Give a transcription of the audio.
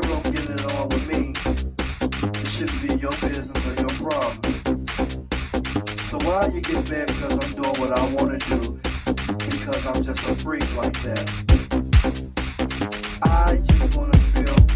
room getting it on with me, it shouldn't be your business or your problem. So why you get mad because I'm doing what I want to do? Because I'm just a freak like that. I just want to feel